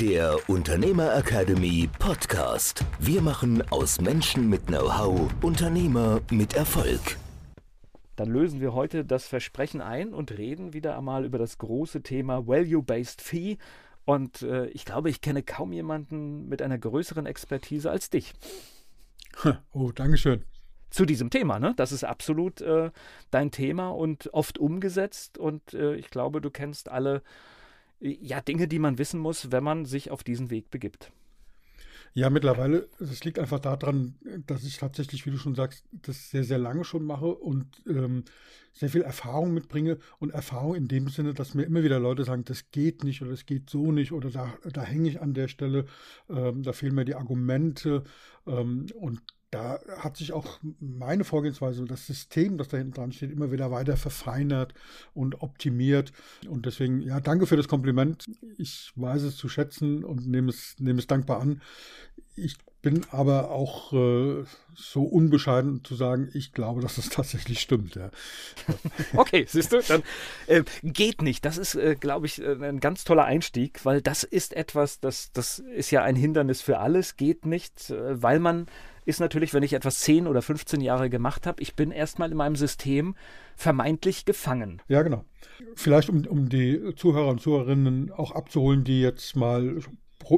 der Unternehmer Academy Podcast. Wir machen aus Menschen mit Know-how Unternehmer mit Erfolg. Dann lösen wir heute das Versprechen ein und reden wieder einmal über das große Thema Value-Based Fee. Und äh, ich glaube, ich kenne kaum jemanden mit einer größeren Expertise als dich. Oh, Dankeschön. Zu diesem Thema, ne? Das ist absolut äh, dein Thema und oft umgesetzt. Und äh, ich glaube, du kennst alle ja, Dinge, die man wissen muss, wenn man sich auf diesen Weg begibt. Ja, mittlerweile, es liegt einfach daran, dass ich tatsächlich, wie du schon sagst, das sehr, sehr lange schon mache und ähm, sehr viel Erfahrung mitbringe. Und Erfahrung in dem Sinne, dass mir immer wieder Leute sagen, das geht nicht oder es geht so nicht oder da, da hänge ich an der Stelle, ähm, da fehlen mir die Argumente. Ähm, und da hat sich auch meine Vorgehensweise, das System, das da hinten dran steht, immer wieder weiter verfeinert und optimiert. Und deswegen, ja, danke für das Kompliment. Ich weiß es zu schätzen und nehme es, nehme es dankbar an. Ich bin aber auch äh, so unbescheiden zu sagen, ich glaube, dass es tatsächlich stimmt. Ja. okay, siehst du, dann äh, geht nicht. Das ist, äh, glaube ich, äh, ein ganz toller Einstieg, weil das ist etwas, das, das ist ja ein Hindernis für alles, geht nicht, äh, weil man ist natürlich, wenn ich etwas 10 oder 15 Jahre gemacht habe, ich bin erstmal in meinem System vermeintlich gefangen. Ja, genau. Vielleicht, um, um die Zuhörer und Zuhörerinnen auch abzuholen, die jetzt mal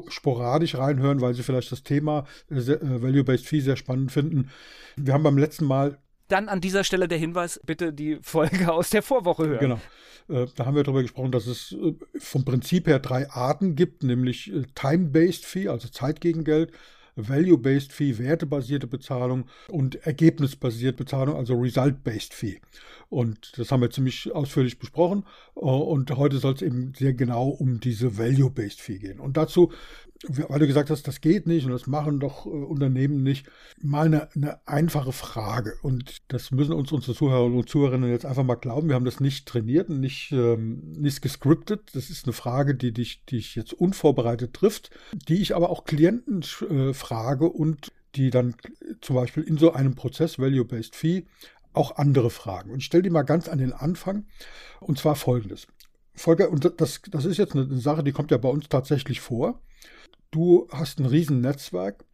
sporadisch reinhören, weil sie vielleicht das Thema äh, äh, Value-Based Fee sehr spannend finden. Wir haben beim letzten Mal dann an dieser Stelle der Hinweis, bitte die Folge aus der Vorwoche hören. Genau. Äh, da haben wir darüber gesprochen, dass es vom Prinzip her drei Arten gibt, nämlich Time-Based Fee, also Zeit gegen Geld, Value-Based Fee, wertebasierte Bezahlung und ergebnisbasierte Bezahlung, also Result-Based Fee. Und das haben wir ziemlich ausführlich besprochen. Und heute soll es eben sehr genau um diese Value-Based Fee gehen. Und dazu weil du gesagt hast, das geht nicht und das machen doch äh, Unternehmen nicht, mal eine, eine, einfache Frage. Und das müssen uns unsere Zuhörer und Zuhörerinnen jetzt einfach mal glauben. Wir haben das nicht trainiert und nicht, ähm, nicht gescriptet. Das ist eine Frage, die dich, die dich jetzt unvorbereitet trifft, die ich aber auch Klienten äh, frage und die dann zum Beispiel in so einem Prozess Value-Based Fee auch andere Fragen. Und ich stelle die mal ganz an den Anfang. Und zwar folgendes. Volker, und das, das ist jetzt eine Sache, die kommt ja bei uns tatsächlich vor du hast ein Riesennetzwerk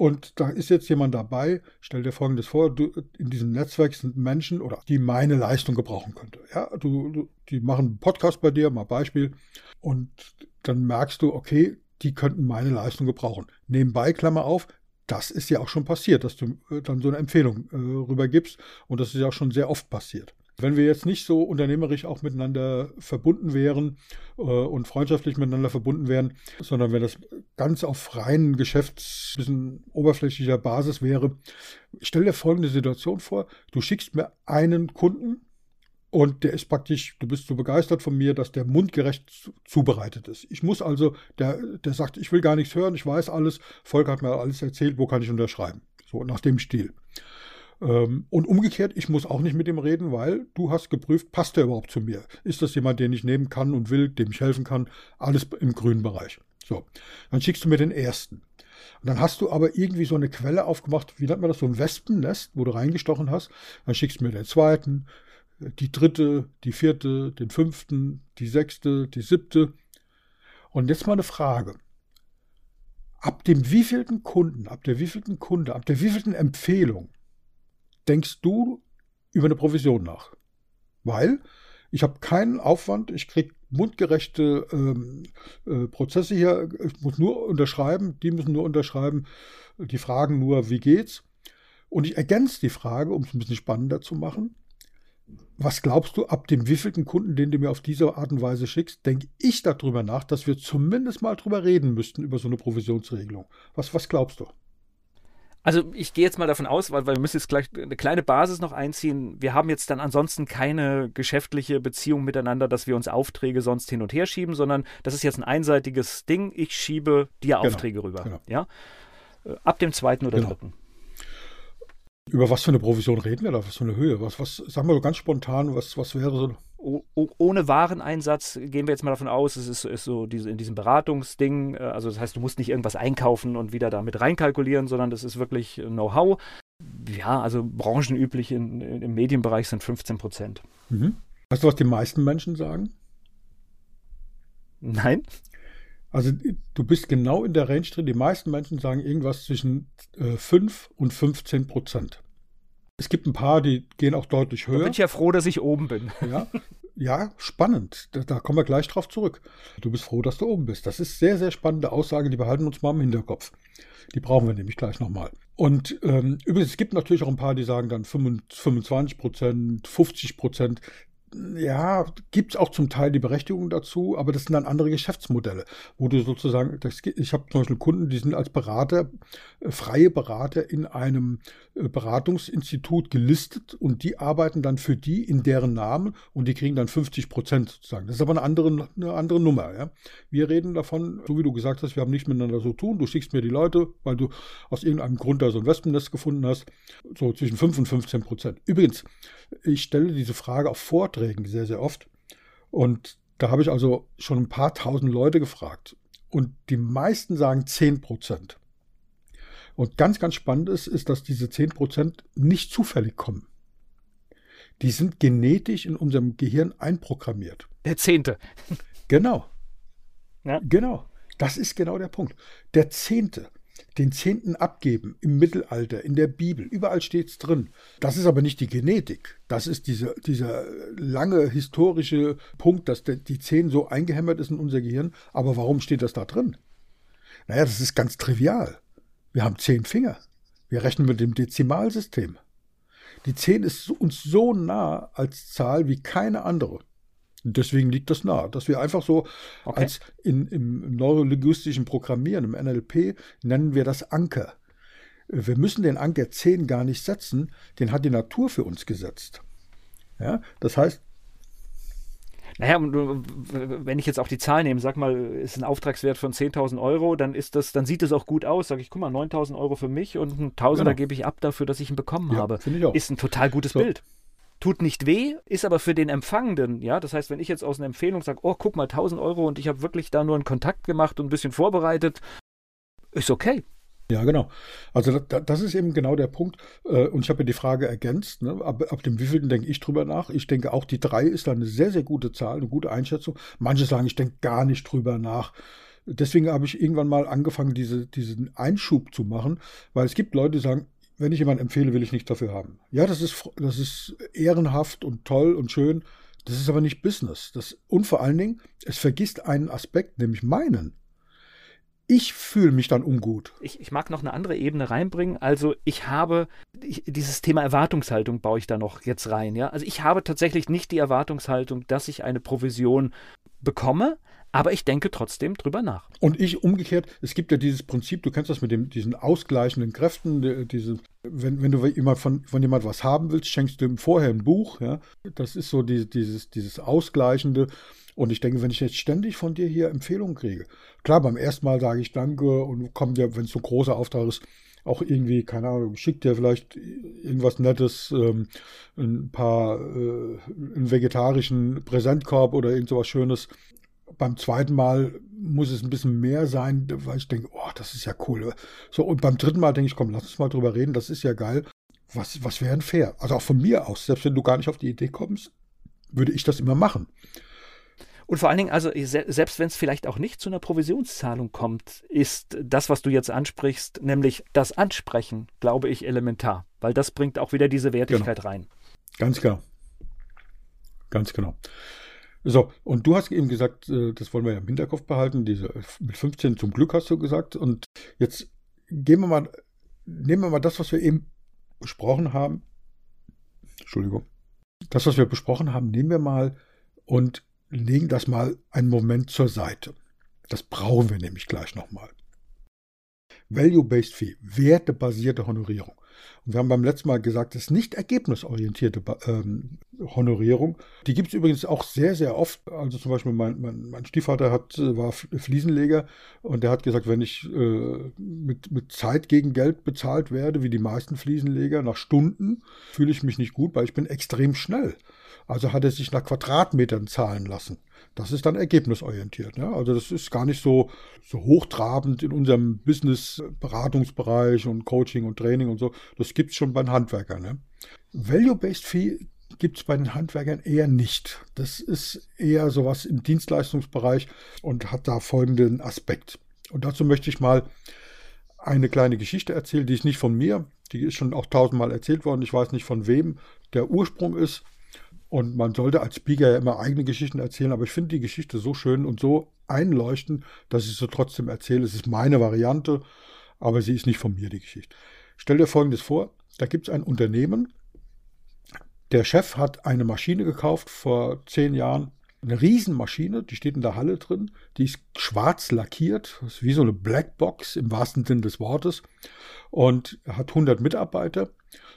und da ist jetzt jemand dabei, stell dir folgendes vor, du, in diesem Netzwerk sind Menschen oder die meine Leistung gebrauchen könnte. Ja, du, du, die machen einen Podcast bei dir, mal Beispiel, und dann merkst du, okay, die könnten meine Leistung gebrauchen. Nebenbei, Klammer auf, das ist ja auch schon passiert, dass du äh, dann so eine Empfehlung äh, rübergibst und das ist ja auch schon sehr oft passiert. Wenn wir jetzt nicht so unternehmerisch auch miteinander verbunden wären äh, und freundschaftlich miteinander verbunden wären, sondern wenn das ganz auf reinen Geschäfts-, oberflächlicher Basis wäre, stell dir folgende Situation vor. Du schickst mir einen Kunden, und der ist praktisch, du bist so begeistert von mir, dass der mundgerecht zubereitet ist. Ich muss also, der, der sagt, ich will gar nichts hören, ich weiß alles, Volker hat mir alles erzählt, wo kann ich unterschreiben? So nach dem Stil. Ähm, und umgekehrt, ich muss auch nicht mit ihm reden, weil du hast geprüft, passt er überhaupt zu mir? Ist das jemand, den ich nehmen kann und will, dem ich helfen kann? Alles im grünen Bereich. So, dann schickst du mir den ersten. Und dann hast du aber irgendwie so eine Quelle aufgemacht, wie nennt man das, so ein Wespennest, wo du reingestochen hast. Dann schickst du mir den zweiten, die dritte, die vierte, den fünften, die sechste, die siebte. Und jetzt mal eine Frage. Ab dem wievielten Kunden, ab der wievielten Kunde, ab der wievielten Empfehlung denkst du über eine Provision nach. Weil ich habe keinen Aufwand, ich kriege mundgerechte ähm, äh, Prozesse hier, ich muss nur unterschreiben, die müssen nur unterschreiben, die fragen nur, wie geht's? Und ich ergänze die Frage, um es ein bisschen spannender zu machen. Was glaubst du, ab dem wievielten Kunden, den du mir auf diese Art und Weise schickst, denke ich darüber nach, dass wir zumindest mal drüber reden müssten, über so eine Provisionsregelung. Was, was glaubst du? Also ich gehe jetzt mal davon aus, weil, weil wir müssen jetzt gleich eine kleine Basis noch einziehen. Wir haben jetzt dann ansonsten keine geschäftliche Beziehung miteinander, dass wir uns Aufträge sonst hin und her schieben, sondern das ist jetzt ein einseitiges Ding. Ich schiebe dir genau, Aufträge rüber. Genau. Ja? Äh, ab dem zweiten oder genau. dritten. Über was für eine Provision reden wir da? Was für eine Höhe? Was, was, sagen wir so ganz spontan, was, was wäre so ohne Wareneinsatz gehen wir jetzt mal davon aus, es ist, ist so diese, in diesem Beratungsding, äh, also das heißt, du musst nicht irgendwas einkaufen und wieder damit reinkalkulieren, sondern das ist wirklich Know-how. Ja, also branchenüblich in, in, im Medienbereich sind 15 Prozent. Mhm. Weißt du, was die meisten Menschen sagen? Nein. Also du bist genau in der Range drin. Die meisten Menschen sagen irgendwas zwischen äh, 5 und 15 Prozent. Es gibt ein paar, die gehen auch deutlich höher. Da bin ich ja froh, dass ich oben bin. Ja, ja spannend. Da, da, kommen wir gleich drauf zurück. Du bist froh, dass du oben bist. Das ist sehr, sehr spannende Aussage. Die behalten uns mal im Hinterkopf. Die brauchen wir nämlich gleich nochmal. Und ähm, übrigens, es gibt natürlich auch ein paar, die sagen dann 25 Prozent, 50 Prozent ja, gibt es auch zum Teil die Berechtigung dazu, aber das sind dann andere Geschäftsmodelle, wo du sozusagen, das, ich habe zum Beispiel Kunden, die sind als Berater, äh, freie Berater in einem äh, Beratungsinstitut gelistet und die arbeiten dann für die in deren Namen und die kriegen dann 50 Prozent sozusagen. Das ist aber eine andere, eine andere Nummer. Ja? Wir reden davon, so wie du gesagt hast, wir haben nichts miteinander zu tun, du schickst mir die Leute, weil du aus irgendeinem Grund da so ein Wespennest gefunden hast, so zwischen 5 und 15 Prozent. Übrigens, ich stelle diese Frage auf Vorträgen sehr, sehr oft. Und da habe ich also schon ein paar tausend Leute gefragt. Und die meisten sagen 10 Prozent. Und ganz, ganz spannend ist, ist, dass diese 10 Prozent nicht zufällig kommen. Die sind genetisch in unserem Gehirn einprogrammiert. Der Zehnte. Genau. Ja. Genau. Das ist genau der Punkt. Der Zehnte den Zehnten abgeben im Mittelalter, in der Bibel, überall steht es drin. Das ist aber nicht die Genetik. Das ist diese, dieser lange historische Punkt, dass die Zehn so eingehämmert ist in unser Gehirn. Aber warum steht das da drin? Naja, das ist ganz trivial. Wir haben zehn Finger. Wir rechnen mit dem Dezimalsystem. Die Zehn ist uns so nah als Zahl wie keine andere. Deswegen liegt das nahe, dass wir einfach so okay. als in, im neurolinguistischen Programmieren, im NLP, nennen wir das Anker. Wir müssen den Anker 10 gar nicht setzen, den hat die Natur für uns gesetzt. Ja, das heißt, naja, wenn ich jetzt auch die Zahl nehme, sag mal, ist ein Auftragswert von 10.000 Euro, dann ist das, dann sieht es auch gut aus. Sag ich, guck mal, 9.000 Euro für mich und ein Tausender genau. gebe ich ab dafür, dass ich ihn bekommen ja, habe. Ich auch. Ist ein total gutes so. Bild tut nicht weh, ist aber für den Empfangenden, ja, das heißt, wenn ich jetzt aus einer Empfehlung sage, oh, guck mal, 1000 Euro und ich habe wirklich da nur einen Kontakt gemacht und ein bisschen vorbereitet, ist okay. Ja, genau. Also das ist eben genau der Punkt. Äh, und ich habe ja die Frage ergänzt, ne? ab, ab dem wievielten denke ich drüber nach. Ich denke auch, die drei ist dann eine sehr, sehr gute Zahl, eine gute Einschätzung. Manche sagen, ich denke gar nicht drüber nach. Deswegen habe ich irgendwann mal angefangen, diese, diesen Einschub zu machen, weil es gibt Leute, die sagen, wenn ich jemanden empfehle, will ich nichts dafür haben. Ja, das ist, das ist ehrenhaft und toll und schön. Das ist aber nicht Business. Das, und vor allen Dingen, es vergisst einen Aspekt, nämlich meinen. Ich fühle mich dann ungut. Ich, ich mag noch eine andere Ebene reinbringen. Also ich habe ich, dieses Thema Erwartungshaltung baue ich da noch jetzt rein. Ja, also ich habe tatsächlich nicht die Erwartungshaltung, dass ich eine Provision bekomme, aber ich denke trotzdem drüber nach. Und ich umgekehrt, es gibt ja dieses Prinzip, du kennst das mit dem, diesen ausgleichenden Kräften, diese, wenn, wenn du jemand von, von jemand was haben willst, schenkst du ihm vorher ein Buch. Ja? Das ist so die, dieses, dieses Ausgleichende. Und ich denke, wenn ich jetzt ständig von dir hier Empfehlungen kriege, klar, beim ersten Mal sage ich Danke und kommt ja, wenn es so ein großer Auftrag ist, auch irgendwie, keine Ahnung, schickt dir vielleicht irgendwas Nettes, ähm, ein paar, äh, einen vegetarischen Präsentkorb oder irgend sowas Schönes beim zweiten Mal muss es ein bisschen mehr sein, weil ich denke, oh, das ist ja cool. So, und beim dritten Mal denke ich, komm, lass uns mal drüber reden, das ist ja geil. Was, was wäre denn fair? Also auch von mir aus, selbst wenn du gar nicht auf die Idee kommst, würde ich das immer machen. Und vor allen Dingen, also selbst wenn es vielleicht auch nicht zu einer Provisionszahlung kommt, ist das, was du jetzt ansprichst, nämlich das Ansprechen, glaube ich, elementar, weil das bringt auch wieder diese Wertigkeit genau. rein. Ganz genau. Ganz genau. So, und du hast eben gesagt, äh, das wollen wir ja im Hinterkopf behalten, diese mit 15 zum Glück hast du gesagt. Und jetzt gehen wir mal, nehmen wir mal das, was wir eben besprochen haben. Entschuldigung. Das, was wir besprochen haben, nehmen wir mal und legen das mal einen Moment zur Seite. Das brauchen wir nämlich gleich nochmal. Value-Based Fee, wertebasierte Honorierung. Und wir haben beim letzten Mal gesagt, das ist nicht ergebnisorientierte ähm, Honorierung. Die gibt es übrigens auch sehr, sehr oft. Also zum Beispiel mein, mein, mein, Stiefvater hat, war Fliesenleger und der hat gesagt, wenn ich äh, mit, mit Zeit gegen Geld bezahlt werde, wie die meisten Fliesenleger, nach Stunden, fühle ich mich nicht gut, weil ich bin extrem schnell. Also hat er sich nach Quadratmetern zahlen lassen. Das ist dann ergebnisorientiert. Ne? Also das ist gar nicht so, so hochtrabend in unserem Business-Beratungsbereich und Coaching und Training und so. Das gibt es schon bei den Handwerkern. Ne? Value-Based Fee gibt es bei den Handwerkern eher nicht. Das ist eher sowas im Dienstleistungsbereich und hat da folgenden Aspekt. Und dazu möchte ich mal eine kleine Geschichte erzählen, die ist nicht von mir, die ist schon auch tausendmal erzählt worden. Ich weiß nicht von wem der Ursprung ist. Und man sollte als Speaker ja immer eigene Geschichten erzählen, aber ich finde die Geschichte so schön und so einleuchtend, dass ich sie trotzdem erzähle. Es ist meine Variante, aber sie ist nicht von mir, die Geschichte. Stell dir Folgendes vor, da gibt es ein Unternehmen, der Chef hat eine Maschine gekauft vor zehn Jahren, eine Riesenmaschine, die steht in der Halle drin, die ist schwarz lackiert, ist wie so eine Blackbox im wahrsten Sinn des Wortes und hat 100 Mitarbeiter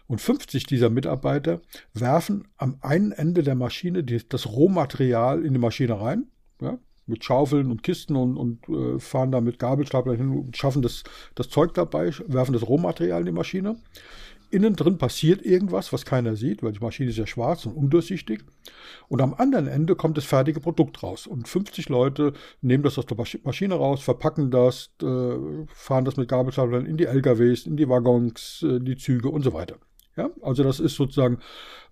und 50 dieser Mitarbeiter werfen am einen Ende der Maschine das Rohmaterial in die Maschine rein, ja, mit Schaufeln und Kisten und, und äh, fahren da mit Gabelstapler hin und schaffen das, das Zeug dabei, werfen das Rohmaterial in die Maschine. Innen drin passiert irgendwas, was keiner sieht, weil die Maschine ist ja schwarz und undurchsichtig. Und am anderen Ende kommt das fertige Produkt raus. Und 50 Leute nehmen das aus der Maschine raus, verpacken das, äh, fahren das mit Gabelstaplern in die LKWs, in die Waggons, in äh, die Züge und so weiter. Ja, also das ist sozusagen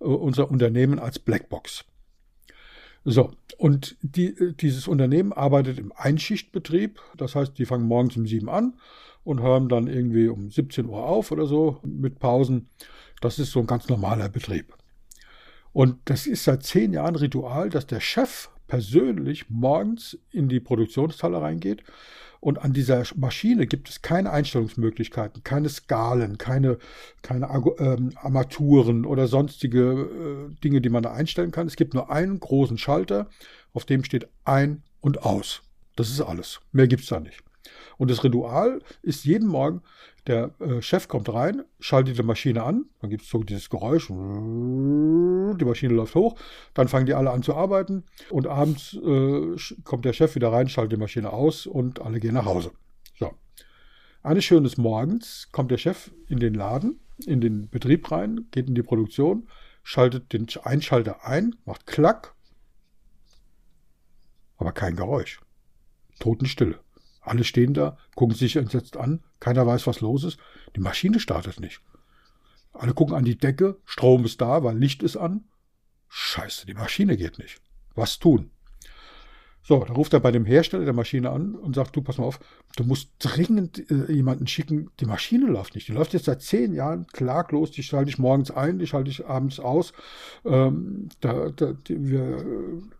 äh, unser Unternehmen als Blackbox. So, und die, dieses Unternehmen arbeitet im Einschichtbetrieb. Das heißt, die fangen morgens um sieben an und hören dann irgendwie um 17 Uhr auf oder so mit Pausen. Das ist so ein ganz normaler Betrieb. Und das ist seit zehn Jahren Ritual, dass der Chef persönlich morgens in die Produktionshalle reingeht und an dieser Maschine gibt es keine Einstellungsmöglichkeiten, keine Skalen, keine, keine ähm, Armaturen oder sonstige äh, Dinge, die man da einstellen kann. Es gibt nur einen großen Schalter, auf dem steht ein und aus. Das ist alles. Mehr gibt es da nicht. Und das Ritual ist jeden Morgen, der äh, Chef kommt rein, schaltet die Maschine an, dann gibt es so dieses Geräusch, die Maschine läuft hoch, dann fangen die alle an zu arbeiten und abends äh, kommt der Chef wieder rein, schaltet die Maschine aus und alle gehen nach Hause. So. Eines schönen Morgens kommt der Chef in den Laden, in den Betrieb rein, geht in die Produktion, schaltet den Einschalter ein, macht Klack, aber kein Geräusch. Totenstille. Alle stehen da, gucken sich entsetzt an, keiner weiß, was los ist. Die Maschine startet nicht. Alle gucken an die Decke, Strom ist da, weil Licht ist an. Scheiße, die Maschine geht nicht. Was tun? So, dann ruft er bei dem Hersteller der Maschine an und sagt, du, pass mal auf, du musst dringend äh, jemanden schicken, die Maschine läuft nicht. Die läuft jetzt seit zehn Jahren klaglos, die schalte ich morgens ein, die schalte ich abends aus. Ähm, da, da, die, wir,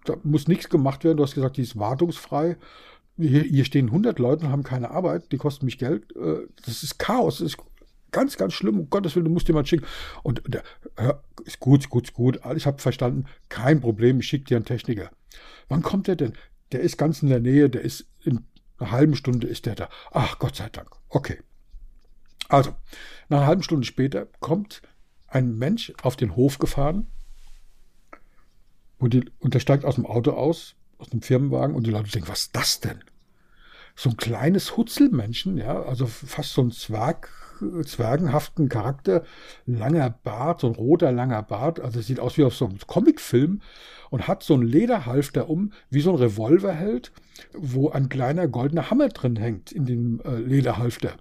da muss nichts gemacht werden. Du hast gesagt, die ist wartungsfrei. Hier, hier stehen 100 Leute und haben keine Arbeit, die kosten mich Geld. Äh, das ist Chaos, das ist ganz, ganz schlimm. Um Gottes Willen, du musst jemand schicken. Und der, hör, ist gut, ist gut, ist gut. Ich habe verstanden, kein Problem, ich schicke dir einen Techniker. Wann kommt der denn? Der ist ganz in der Nähe, der ist in einer halben Stunde ist der da. Ach, Gott sei Dank. Okay. Also, nach einer halben Stunde später kommt ein Mensch auf den Hof gefahren und, die, und der steigt aus dem Auto aus, aus dem Firmenwagen und die Leute denken, was ist das denn? So ein kleines Hutzelmännchen, ja, also fast so ein Zwerg, zwergenhaften Charakter, langer Bart, so ein roter langer Bart, also sieht aus wie auf so einem Comicfilm und hat so ein Lederhalfter um, wie so ein Revolverheld, wo ein kleiner goldener Hammer drin hängt in dem äh, Lederhalfter.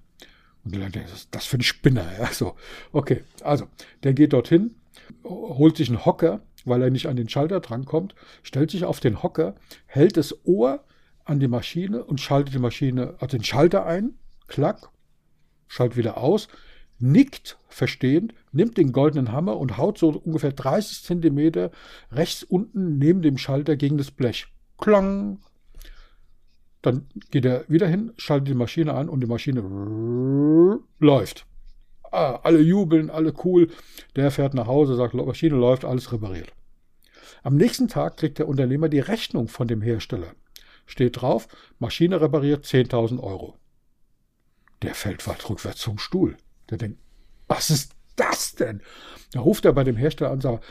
Und die Leute denken, das ist das für ein Spinner, ja, so. Okay, also, der geht dorthin, holt sich einen Hocker, weil er nicht an den Schalter drankommt, stellt sich auf den Hocker, hält das Ohr an die Maschine und schaltet die Maschine, also den Schalter ein, klack, schaltet wieder aus, nickt verstehend, nimmt den goldenen Hammer und haut so ungefähr 30 Zentimeter rechts unten neben dem Schalter gegen das Blech. Klang! Dann geht er wieder hin, schaltet die Maschine an und die Maschine läuft. Ah, alle jubeln, alle cool. Der fährt nach Hause, sagt, Maschine läuft, alles repariert. Am nächsten Tag kriegt der Unternehmer die Rechnung von dem Hersteller. Steht drauf, Maschine repariert 10.000 Euro. der fällt weit rückwärts vom Stuhl. Der denkt, was ist das denn? Da ruft er bei dem Hersteller an und sagt,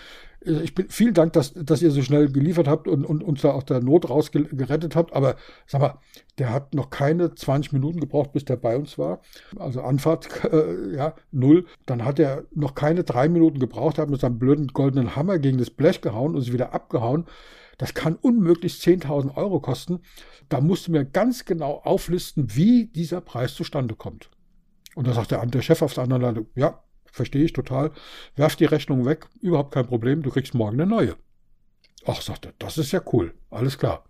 ich bin, vielen Dank, dass, dass ihr so schnell geliefert habt und, und uns da aus der Not rausgerettet habt. Aber sag mal, der hat noch keine 20 Minuten gebraucht, bis der bei uns war. Also Anfahrt, äh, ja, null. Dann hat er noch keine drei Minuten gebraucht, hat mit seinem blöden goldenen Hammer gegen das Blech gehauen und ist wieder abgehauen. Das kann unmöglich 10.000 Euro kosten. Da musst du mir ganz genau auflisten, wie dieser Preis zustande kommt. Und da sagt der, der Chef auf der anderen Seite, ja, verstehe ich total. Werf die Rechnung weg, überhaupt kein Problem, du kriegst morgen eine neue. Ach, sagt er, das ist ja cool, alles klar.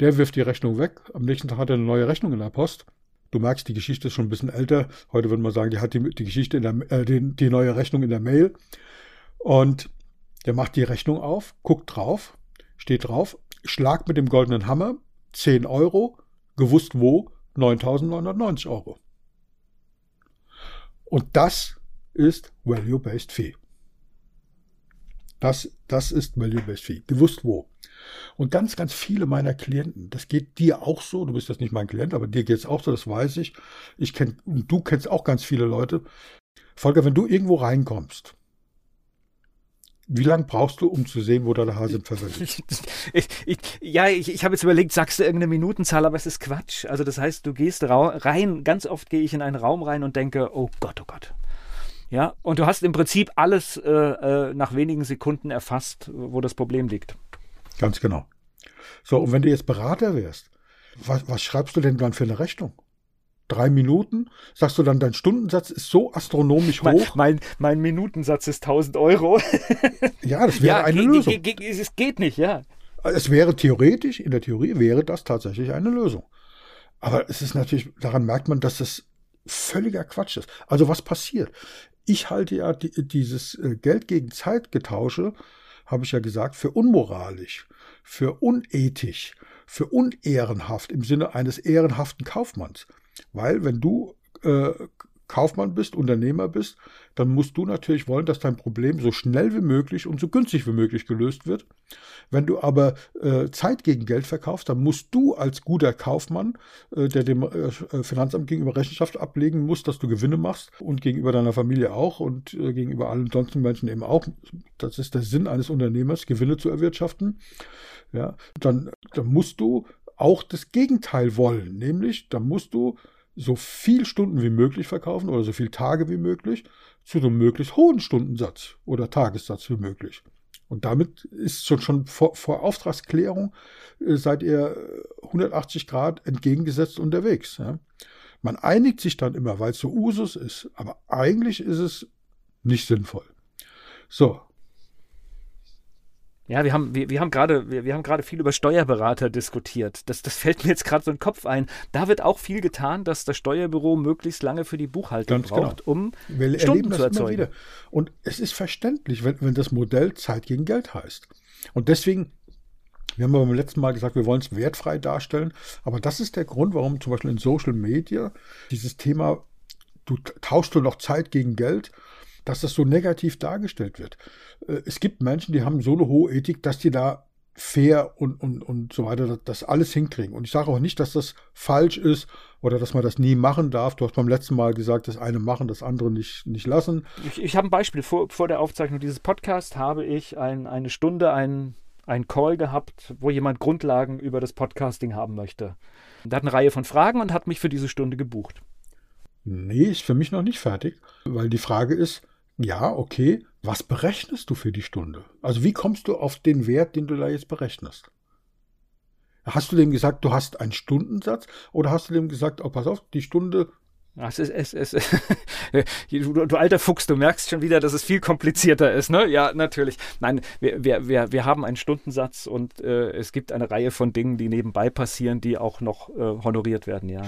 Der wirft die Rechnung weg, am nächsten Tag hat er eine neue Rechnung in der Post. Du merkst, die Geschichte ist schon ein bisschen älter. Heute würde man sagen, die hat die, die Geschichte in der, äh, die, die neue Rechnung in der Mail. Und der macht die Rechnung auf, guckt drauf, steht drauf, Schlag mit dem goldenen Hammer, 10 Euro, gewusst wo, 9.990 Euro. Und das ist Value-Based Fee. Das, das ist Value-Based Fee. Gewusst wo. Und ganz, ganz viele meiner Klienten, das geht dir auch so, du bist jetzt nicht mein Klient, aber dir geht es auch so, das weiß ich. Ich kenne, du kennst auch ganz viele Leute. Volker, wenn du irgendwo reinkommst, wie lange brauchst du, um zu sehen, wo da der Hase im Pfeffer liegt? Ja, ich, ich habe jetzt überlegt, sagst du irgendeine Minutenzahl, aber es ist Quatsch. Also das heißt, du gehst rein, ganz oft gehe ich in einen Raum rein und denke, oh Gott, oh Gott, ja, und du hast im Prinzip alles äh, äh, nach wenigen Sekunden erfasst, wo das Problem liegt. Ganz genau. So, und wenn du jetzt Berater wärst, was, was schreibst du denn dann für eine Rechnung? Drei Minuten? Sagst du dann, dein Stundensatz ist so astronomisch hoch? Mein, mein, mein Minutensatz ist 1000 Euro. ja, das wäre ja, eine Lösung. Es geht nicht, ja. Es wäre theoretisch, in der Theorie wäre das tatsächlich eine Lösung. Aber es ist natürlich, daran merkt man, dass es völliger Quatsch ist. Also was passiert? Ich halte ja die, dieses äh, Geld gegen Zeit getausche, habe ich ja gesagt, für unmoralisch, für unethisch, für unehrenhaft im Sinne eines ehrenhaften Kaufmanns. Weil wenn du äh, Kaufmann bist, Unternehmer bist, dann musst du natürlich wollen, dass dein Problem so schnell wie möglich und so günstig wie möglich gelöst wird. Wenn du aber äh, Zeit gegen Geld verkaufst, dann musst du als guter Kaufmann, äh, der dem äh, Finanzamt gegenüber Rechenschaft ablegen muss, dass du Gewinne machst und gegenüber deiner Familie auch und äh, gegenüber allen sonstigen Menschen eben auch. Das ist der Sinn eines Unternehmers, Gewinne zu erwirtschaften. Ja, dann, dann musst du auch das Gegenteil wollen, nämlich dann musst du so viel Stunden wie möglich verkaufen oder so viel Tage wie möglich zu einem möglichst hohen Stundensatz oder Tagessatz wie möglich. Und damit ist schon, schon vor, vor Auftragsklärung äh, seid ihr 180 Grad entgegengesetzt unterwegs. Ja. Man einigt sich dann immer, weil es so Usus ist, aber eigentlich ist es nicht sinnvoll. So, ja, wir haben, wir, wir haben gerade, wir, wir haben gerade viel über Steuerberater diskutiert. Das, das fällt mir jetzt gerade so in den Kopf ein. Da wird auch viel getan, dass das Steuerbüro möglichst lange für die Buchhaltung Ganz braucht, genau. um wir Stunden zu erzeugen. Und es ist verständlich, wenn, wenn das Modell Zeit gegen Geld heißt. Und deswegen wir haben beim letzten Mal gesagt, wir wollen es wertfrei darstellen. Aber das ist der Grund, warum zum Beispiel in Social Media dieses Thema, du tauschst du noch Zeit gegen Geld, dass das so negativ dargestellt wird. Äh, es gibt Menschen, die haben so eine hohe Ethik, dass die da fair und, und, und so weiter das alles hinkriegen. Und ich sage auch nicht, dass das falsch ist oder dass man das nie machen darf. Du hast beim letzten Mal gesagt, das eine machen, das andere nicht, nicht lassen. Ich, ich habe ein Beispiel. Vor, vor der Aufzeichnung dieses Podcasts habe ich ein, eine Stunde einen ein Call gehabt, wo jemand Grundlagen über das Podcasting haben möchte. Der hat eine Reihe von Fragen und hat mich für diese Stunde gebucht. Nee, ist für mich noch nicht fertig, weil die Frage ist, ja, okay, was berechnest du für die Stunde? Also wie kommst du auf den Wert, den du da jetzt berechnest? Hast du dem gesagt, du hast einen Stundensatz oder hast du dem gesagt, oh, pass auf, die Stunde es ist, es, es, du, du, alter Fuchs, du merkst schon wieder, dass es viel komplizierter ist, ne? Ja, natürlich. Nein, wir, wir, wir, haben einen Stundensatz und äh, es gibt eine Reihe von Dingen, die nebenbei passieren, die auch noch äh, honoriert werden, ja.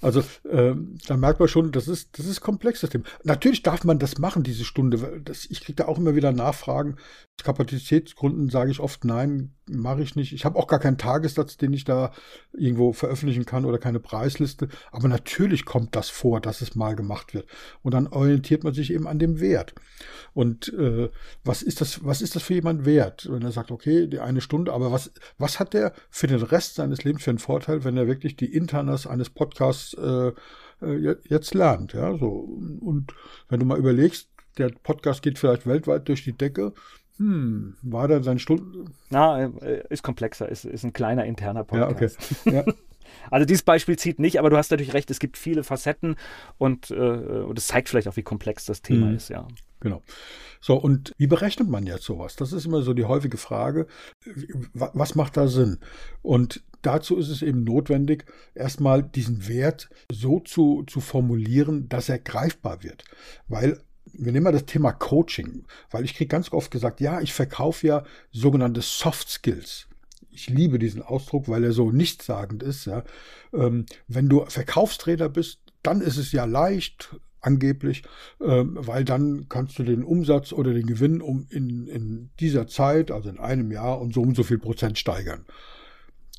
Also ähm, da merkt man schon, das ist, das ist komplex, das Thema. Natürlich darf man das machen, diese Stunde. Das, ich kriege da auch immer wieder Nachfragen. Aus Kapazitätsgründen sage ich oft, nein, mache ich nicht. Ich habe auch gar keinen Tagessatz, den ich da irgendwo veröffentlichen kann oder keine Preisliste. Aber natürlich kommt das vor, dass es mal gemacht wird. Und dann orientiert man sich eben an dem Wert. Und äh, was ist das, was ist das für jemand wert? Wenn er sagt, okay, die eine Stunde, aber was, was hat der für den Rest seines Lebens für einen Vorteil, wenn er wirklich die Internas eines Podcasts äh, äh, jetzt lernt. Ja, so. Und wenn du mal überlegst, der Podcast geht vielleicht weltweit durch die Decke. Hm, war da sein Stunden? Na, äh, ist komplexer, ist, ist ein kleiner interner Podcast. Ja, okay. Ja. Also dieses Beispiel zieht nicht, aber du hast natürlich recht, es gibt viele Facetten und, äh, und es zeigt vielleicht auch, wie komplex das Thema mhm. ist, ja. Genau. So, und wie berechnet man jetzt sowas? Das ist immer so die häufige Frage. Was macht da Sinn? Und dazu ist es eben notwendig, erstmal diesen Wert so zu, zu formulieren, dass er greifbar wird. Weil wir nehmen mal das Thema Coaching, weil ich kriege ganz oft gesagt, ja, ich verkaufe ja sogenannte Soft Skills. Ich liebe diesen Ausdruck, weil er so nichtssagend ist. Ja. Ähm, wenn du Verkaufstrainer bist, dann ist es ja leicht, angeblich, ähm, weil dann kannst du den Umsatz oder den Gewinn um in, in dieser Zeit, also in einem Jahr, und so und so viel Prozent steigern.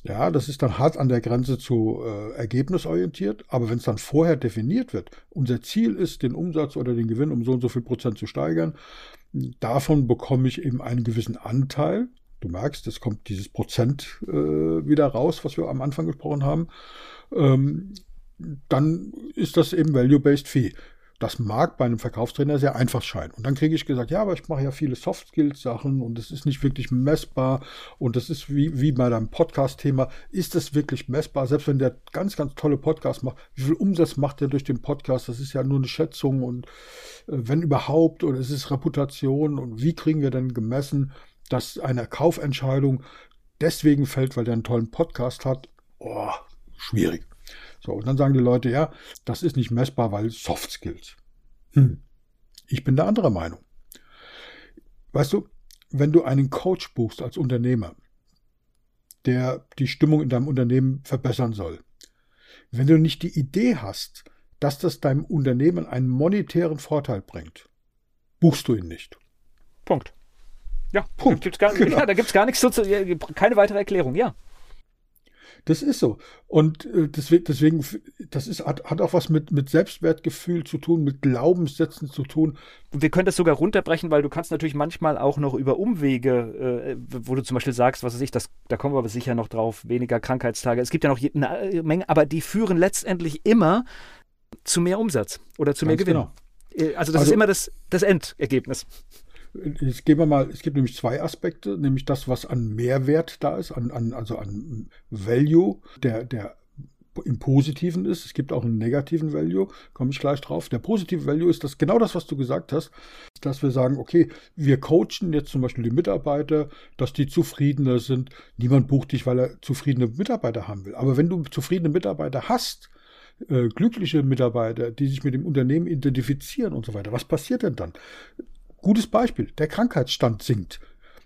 Ja, das ist dann hart an der Grenze zu äh, ergebnisorientiert, aber wenn es dann vorher definiert wird, unser Ziel ist, den Umsatz oder den Gewinn um so und so viel Prozent zu steigern, davon bekomme ich eben einen gewissen Anteil. Du merkst, es kommt dieses Prozent äh, wieder raus, was wir am Anfang gesprochen haben. Ähm, dann ist das eben Value-Based Fee. Das mag bei einem Verkaufstrainer sehr einfach scheinen. Und dann kriege ich gesagt, ja, aber ich mache ja viele Soft Skills Sachen und es ist nicht wirklich messbar. Und das ist wie, wie bei deinem Podcast-Thema. Ist das wirklich messbar? Selbst wenn der ganz, ganz tolle Podcast macht, wie viel Umsatz macht der durch den Podcast? Das ist ja nur eine Schätzung und äh, wenn überhaupt, oder es ist Reputation und wie kriegen wir denn gemessen, dass eine Kaufentscheidung deswegen fällt, weil der einen tollen Podcast hat? Oh, schwierig. So, und dann sagen die Leute, ja, das ist nicht messbar, weil Soft Skills. Hm. Ich bin der anderer Meinung. Weißt du, wenn du einen Coach buchst als Unternehmer, der die Stimmung in deinem Unternehmen verbessern soll, wenn du nicht die Idee hast, dass das deinem Unternehmen einen monetären Vorteil bringt, buchst du ihn nicht. Punkt. Ja, Punkt. Gibt's gar, genau. ja, da gibt es gar nichts, zu, keine weitere Erklärung, ja. Das ist so. Und äh, deswegen, das ist, hat, hat auch was mit, mit Selbstwertgefühl zu tun, mit Glaubenssätzen zu tun. Wir können das sogar runterbrechen, weil du kannst natürlich manchmal auch noch über Umwege, äh, wo du zum Beispiel sagst, was weiß ich, das, da kommen wir aber sicher noch drauf, weniger Krankheitstage. Es gibt ja noch eine Menge, aber die führen letztendlich immer zu mehr Umsatz oder zu mehr Gewinn. Genau. Äh, also das also, ist immer das, das Endergebnis. Jetzt gehen wir mal, es gibt nämlich zwei Aspekte, nämlich das, was an Mehrwert da ist, an, an, also an Value, der, der im Positiven ist. Es gibt auch einen negativen Value, komme ich gleich drauf. Der positive Value ist das genau das, was du gesagt hast, dass wir sagen, okay, wir coachen jetzt zum Beispiel die Mitarbeiter, dass die zufriedener sind. Niemand bucht dich, weil er zufriedene Mitarbeiter haben will. Aber wenn du zufriedene Mitarbeiter hast, äh, glückliche Mitarbeiter, die sich mit dem Unternehmen identifizieren und so weiter, was passiert denn dann? Gutes Beispiel, der Krankheitsstand sinkt.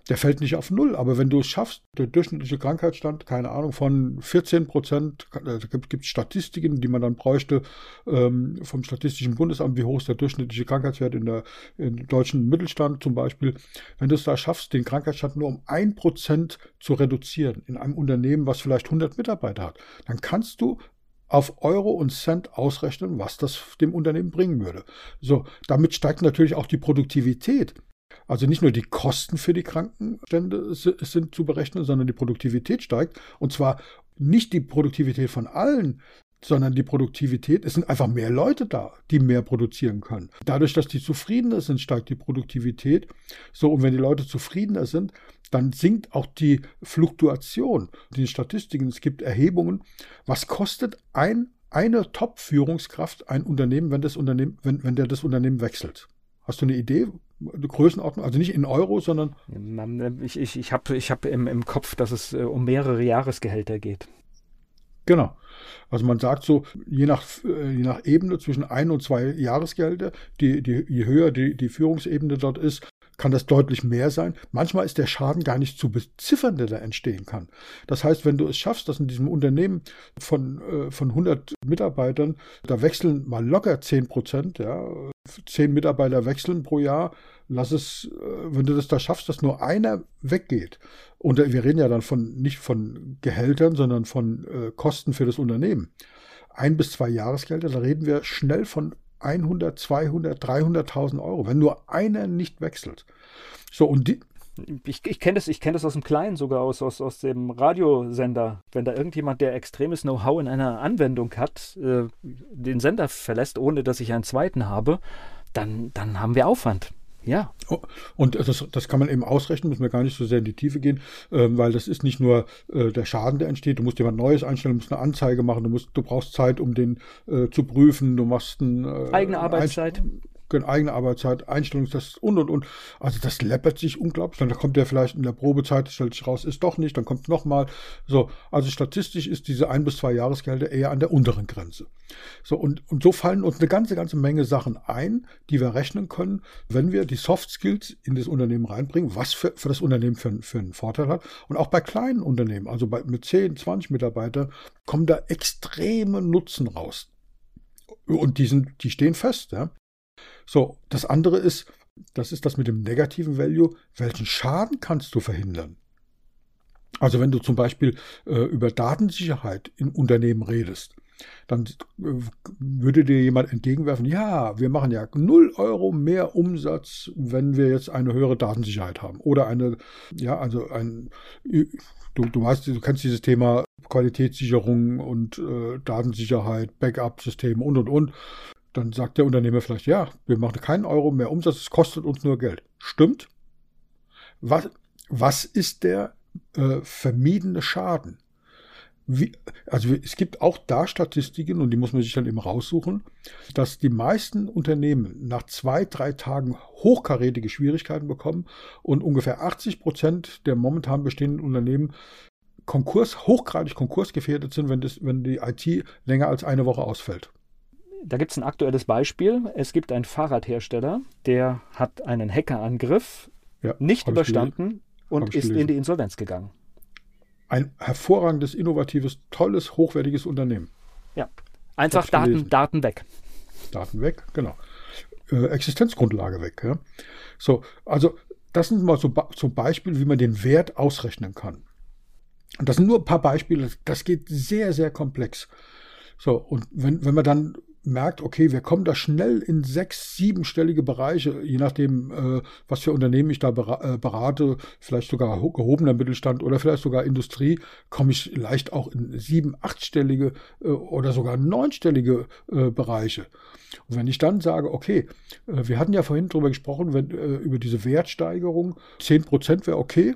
Der fällt nicht auf Null, aber wenn du es schaffst, der durchschnittliche Krankheitsstand, keine Ahnung, von 14 Prozent, da gibt es Statistiken, die man dann bräuchte ähm, vom Statistischen Bundesamt, wie hoch ist der durchschnittliche Krankheitswert in der im deutschen Mittelstand zum Beispiel. Wenn du es da schaffst, den Krankheitsstand nur um ein Prozent zu reduzieren in einem Unternehmen, was vielleicht 100 Mitarbeiter hat, dann kannst du auf Euro und Cent ausrechnen, was das dem Unternehmen bringen würde. So, damit steigt natürlich auch die Produktivität. Also nicht nur die Kosten für die Krankenstände sind zu berechnen, sondern die Produktivität steigt. Und zwar nicht die Produktivität von allen, sondern die Produktivität, es sind einfach mehr Leute da, die mehr produzieren können. Dadurch, dass die zufriedener sind, steigt die Produktivität. So, und wenn die Leute zufriedener sind, dann sinkt auch die Fluktuation. Die Statistiken, es gibt Erhebungen, was kostet ein, eine Top-Führungskraft ein Unternehmen, wenn, das Unternehmen wenn, wenn der das Unternehmen wechselt? Hast du eine Idee? Eine Größenordnung, also nicht in Euro, sondern. Ich, ich, ich habe ich hab im, im Kopf, dass es äh, um mehrere Jahresgehälter geht. Genau. Also man sagt so, je nach, äh, je nach Ebene zwischen ein und zwei Jahresgelder, die, die, je höher die, die Führungsebene dort ist, kann das deutlich mehr sein. Manchmal ist der Schaden gar nicht zu beziffern, der da entstehen kann. Das heißt, wenn du es schaffst, dass in diesem Unternehmen von, äh, von 100 Mitarbeitern, da wechseln mal locker 10 Prozent, ja, 10 Mitarbeiter wechseln pro Jahr, lass es, äh, wenn du das da schaffst, dass nur einer weggeht, und wir reden ja dann von nicht von Gehältern, sondern von äh, Kosten für das Unternehmen. Ein bis zwei Jahresgelder, da reden wir schnell von 100, 200, 300.000 Euro, wenn nur einer nicht wechselt. So, und die, Ich, ich kenne das, kenn das aus dem Kleinen, sogar aus, aus, aus dem Radiosender. Wenn da irgendjemand, der extremes Know-how in einer Anwendung hat, äh, den Sender verlässt, ohne dass ich einen zweiten habe, dann, dann haben wir Aufwand. Ja. Oh, und das, das kann man eben ausrechnen, müssen wir gar nicht so sehr in die Tiefe gehen, ähm, weil das ist nicht nur äh, der Schaden, der entsteht. Du musst jemand Neues einstellen, du musst eine Anzeige machen, du, musst, du brauchst Zeit, um den äh, zu prüfen, du machst ein, äh, eigene Arbeitszeit. Einst eigene Arbeitszeit, Einstellungstests und und und. Also das läppert sich unglaublich. Dann kommt der vielleicht in der Probezeit, stellt sich raus, ist doch nicht, dann kommt nochmal. So, also statistisch ist diese ein bis zwei Jahresgelder eher an der unteren Grenze. So, und, und so fallen uns eine ganze, ganze Menge Sachen ein, die wir rechnen können, wenn wir die Soft Skills in das Unternehmen reinbringen, was für, für das Unternehmen für, für einen Vorteil hat. Und auch bei kleinen Unternehmen, also bei, mit 10, 20 Mitarbeitern, kommen da extreme Nutzen raus. Und die, sind, die stehen fest. Ja? So, das andere ist, das ist das mit dem negativen Value. Welchen Schaden kannst du verhindern? Also wenn du zum Beispiel äh, über Datensicherheit im Unternehmen redest, dann äh, würde dir jemand entgegenwerfen, ja, wir machen ja 0 Euro mehr Umsatz, wenn wir jetzt eine höhere Datensicherheit haben. Oder eine, ja, also ein, du, du weißt, du kennst dieses Thema Qualitätssicherung und äh, Datensicherheit, Backup-Systeme und, und, und dann sagt der Unternehmer vielleicht, ja, wir machen keinen Euro mehr Umsatz, es kostet uns nur Geld. Stimmt? Was, was ist der äh, vermiedene Schaden? Wie, also es gibt auch da Statistiken, und die muss man sich dann eben raussuchen, dass die meisten Unternehmen nach zwei, drei Tagen hochkarätige Schwierigkeiten bekommen und ungefähr 80 Prozent der momentan bestehenden Unternehmen Konkurs, hochgradig konkursgefährdet sind, wenn, das, wenn die IT länger als eine Woche ausfällt da gibt es ein aktuelles Beispiel. Es gibt einen Fahrradhersteller, der hat einen Hackerangriff ja, nicht überstanden und ist in die Insolvenz gegangen. Ein hervorragendes, innovatives, tolles, hochwertiges Unternehmen. Ja, einfach Daten, Daten weg. Daten weg, genau. Äh, Existenzgrundlage weg. Ja? So, also das sind mal so, so Beispiele, wie man den Wert ausrechnen kann. Und das sind nur ein paar Beispiele. Das geht sehr, sehr komplex. So, und wenn, wenn man dann merkt, okay, wir kommen da schnell in sechs, siebenstellige Bereiche, je nachdem, äh, was für Unternehmen ich da äh, berate, vielleicht sogar gehobener Mittelstand oder vielleicht sogar Industrie, komme ich leicht auch in sieben, achtstellige äh, oder sogar neunstellige Bereiche. Und wenn ich dann sage, okay, wir hatten ja vorhin darüber gesprochen, wenn, über diese Wertsteigerung, zehn Prozent wäre okay,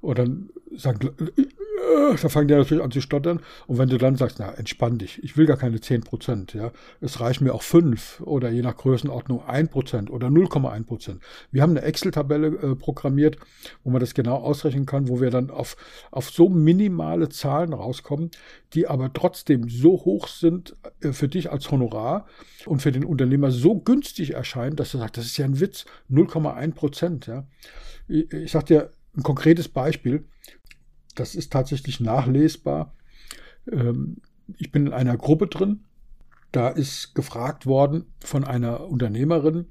und dann sagen, da fangen die natürlich an zu stottern. Und wenn du dann sagst, na, entspann dich, ich will gar keine 10 Prozent, ja, es reicht mir auch 5 oder je nach Größenordnung 1 Prozent oder 0,1 Prozent. Wir haben eine Excel-Tabelle äh, programmiert, wo man das genau ausrechnen kann, wo wir dann auf, auf so minimale Zahlen rauskommen, die aber trotzdem so hoch sind äh, für dich als Honorar und für den Unternehmer so günstig erscheinen, dass er sagt, das ist ja ein Witz, 0,1 Prozent, ja. Ich, ich sag dir ein konkretes Beispiel das ist tatsächlich nachlesbar. Ähm, ich bin in einer Gruppe drin. Da ist gefragt worden von einer Unternehmerin,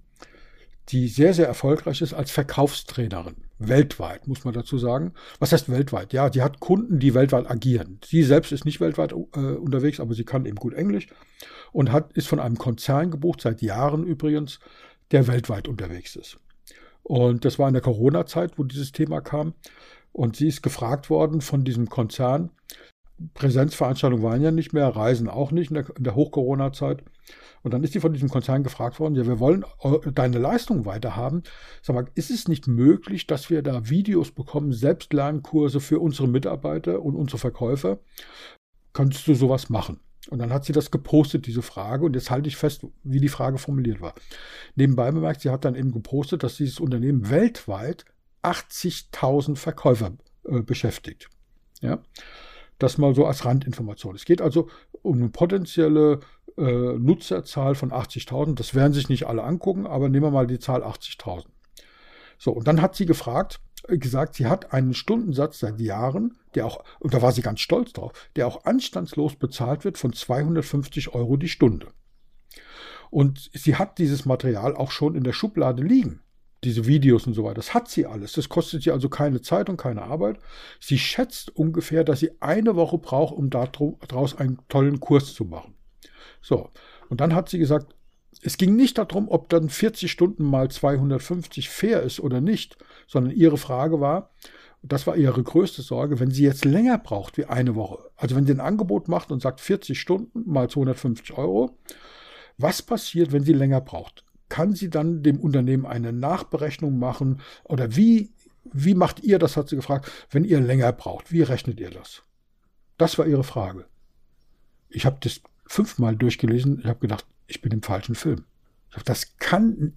die sehr, sehr erfolgreich ist als Verkaufstrainerin. Weltweit, muss man dazu sagen. Was heißt weltweit? Ja, die hat Kunden, die weltweit agieren. Sie selbst ist nicht weltweit äh, unterwegs, aber sie kann eben gut Englisch und hat, ist von einem Konzern gebucht, seit Jahren übrigens, der weltweit unterwegs ist. Und das war in der Corona-Zeit, wo dieses Thema kam. Und sie ist gefragt worden von diesem Konzern. Präsenzveranstaltungen waren ja nicht mehr, Reisen auch nicht in der, der Hoch-Corona-Zeit. Und dann ist sie von diesem Konzern gefragt worden, ja, wir wollen deine Leistung weiterhaben. Sag mal, ist es nicht möglich, dass wir da Videos bekommen, Selbstlernkurse für unsere Mitarbeiter und unsere Verkäufer? Könntest du sowas machen? Und dann hat sie das gepostet, diese Frage. Und jetzt halte ich fest, wie die Frage formuliert war. Nebenbei bemerkt, sie hat dann eben gepostet, dass dieses Unternehmen weltweit 80.000 Verkäufer äh, beschäftigt. Ja, das mal so als Randinformation. Es geht also um eine potenzielle äh, Nutzerzahl von 80.000. Das werden sich nicht alle angucken, aber nehmen wir mal die Zahl 80.000. So, und dann hat sie gefragt, äh, gesagt, sie hat einen Stundensatz seit Jahren, der auch, und da war sie ganz stolz drauf, der auch anstandslos bezahlt wird von 250 Euro die Stunde. Und sie hat dieses Material auch schon in der Schublade liegen diese Videos und so weiter. Das hat sie alles. Das kostet sie also keine Zeit und keine Arbeit. Sie schätzt ungefähr, dass sie eine Woche braucht, um daraus einen tollen Kurs zu machen. So, und dann hat sie gesagt, es ging nicht darum, ob dann 40 Stunden mal 250 fair ist oder nicht, sondern ihre Frage war, das war ihre größte Sorge, wenn sie jetzt länger braucht wie eine Woche. Also wenn sie ein Angebot macht und sagt 40 Stunden mal 250 Euro, was passiert, wenn sie länger braucht? Kann sie dann dem Unternehmen eine Nachberechnung machen oder wie, wie macht ihr das, hat sie gefragt, wenn ihr länger braucht? Wie rechnet ihr das? Das war ihre Frage. Ich habe das fünfmal durchgelesen. Ich habe gedacht, ich bin im falschen Film. Das kann.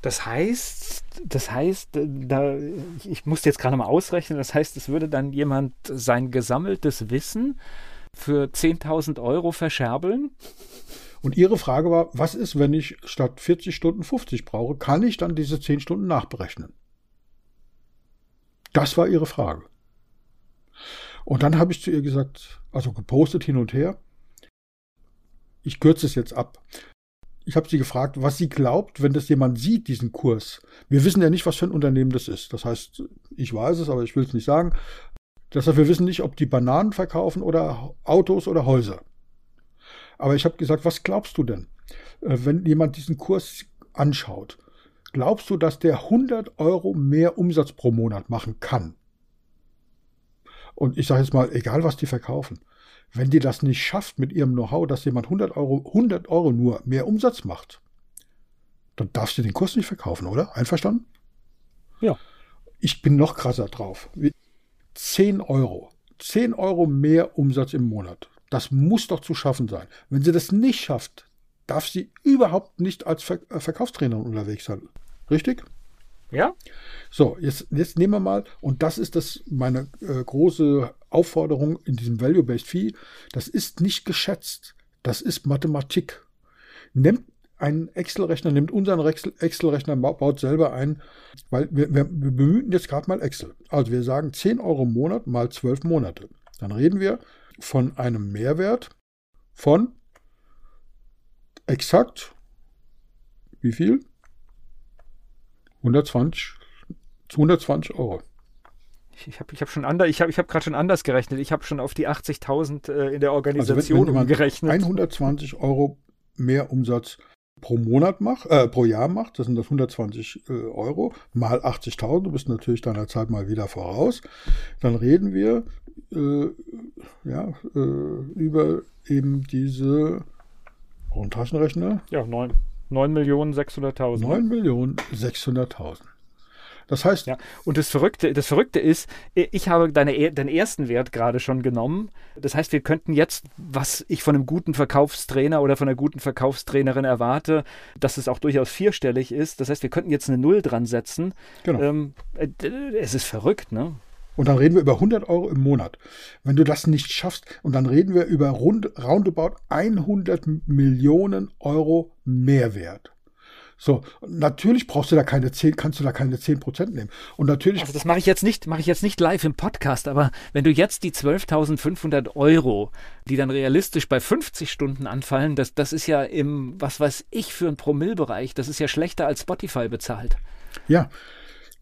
Das heißt, das heißt, da, ich muss jetzt gerade mal ausrechnen, das heißt, es würde dann jemand sein gesammeltes Wissen für 10.000 Euro verscherbeln? Und Ihre Frage war, was ist, wenn ich statt 40 Stunden 50 brauche? Kann ich dann diese 10 Stunden nachberechnen? Das war Ihre Frage. Und dann habe ich zu ihr gesagt, also gepostet hin und her, ich kürze es jetzt ab. Ich habe sie gefragt, was sie glaubt, wenn das jemand sieht, diesen Kurs. Wir wissen ja nicht, was für ein Unternehmen das ist. Das heißt, ich weiß es, aber ich will es nicht sagen. Deshalb, wir wissen nicht, ob die Bananen verkaufen oder Autos oder Häuser. Aber ich habe gesagt, was glaubst du denn, äh, wenn jemand diesen Kurs anschaut? Glaubst du, dass der 100 Euro mehr Umsatz pro Monat machen kann? Und ich sage jetzt mal, egal was die verkaufen. Wenn die das nicht schafft mit ihrem Know-how, dass jemand 100 Euro, 100 Euro nur mehr Umsatz macht, dann darfst du den Kurs nicht verkaufen, oder? Einverstanden? Ja. Ich bin noch krasser drauf. 10 Euro. 10 Euro mehr Umsatz im Monat. Das muss doch zu schaffen sein. Wenn sie das nicht schafft, darf sie überhaupt nicht als Ver äh, Verkaufstrainerin unterwegs sein. Richtig? Ja. So, jetzt, jetzt nehmen wir mal, und das ist das meine äh, große Aufforderung in diesem Value-Based Fee, das ist nicht geschätzt, das ist Mathematik. Nimmt einen Excel-Rechner, nimmt unseren Excel-Rechner, baut selber ein, weil wir, wir, wir bemühen jetzt gerade mal Excel. Also wir sagen 10 Euro im Monat mal 12 Monate. Dann reden wir von einem Mehrwert von exakt wie viel? 120, 120 Euro. Ich habe ich hab schon anders, ich habe ich hab gerade schon anders gerechnet. Ich habe schon auf die 80.000 äh, in der Organisation also wenn, wenn umgerechnet. 120 Euro mehr Umsatz pro Monat macht, äh, pro Jahr macht, das sind das 120 äh, Euro, mal 80.000, du bist natürlich deiner Zeit mal wieder voraus, dann reden wir äh, ja, äh, über eben diese Taschenrechner. Ja, 9, 9 Das heißt. Ja, und das Verrückte, das Verrückte ist, ich habe deine, deinen ersten Wert gerade schon genommen. Das heißt, wir könnten jetzt, was ich von einem guten Verkaufstrainer oder von einer guten Verkaufstrainerin erwarte, dass es auch durchaus vierstellig ist. Das heißt, wir könnten jetzt eine Null dran setzen. Genau. Ähm, äh, es ist verrückt, ne? Und dann reden wir über 100 Euro im Monat. Wenn du das nicht schaffst, und dann reden wir über rund, roundabout 100 Millionen Euro Mehrwert. So, natürlich brauchst du da keine 10, kannst du da keine 10 Prozent nehmen. Und natürlich. Also das mache ich jetzt nicht, mache ich jetzt nicht live im Podcast, aber wenn du jetzt die 12.500 Euro, die dann realistisch bei 50 Stunden anfallen, das, das ist ja im, was weiß ich, für einen Promillbereich, das ist ja schlechter als Spotify bezahlt. Ja,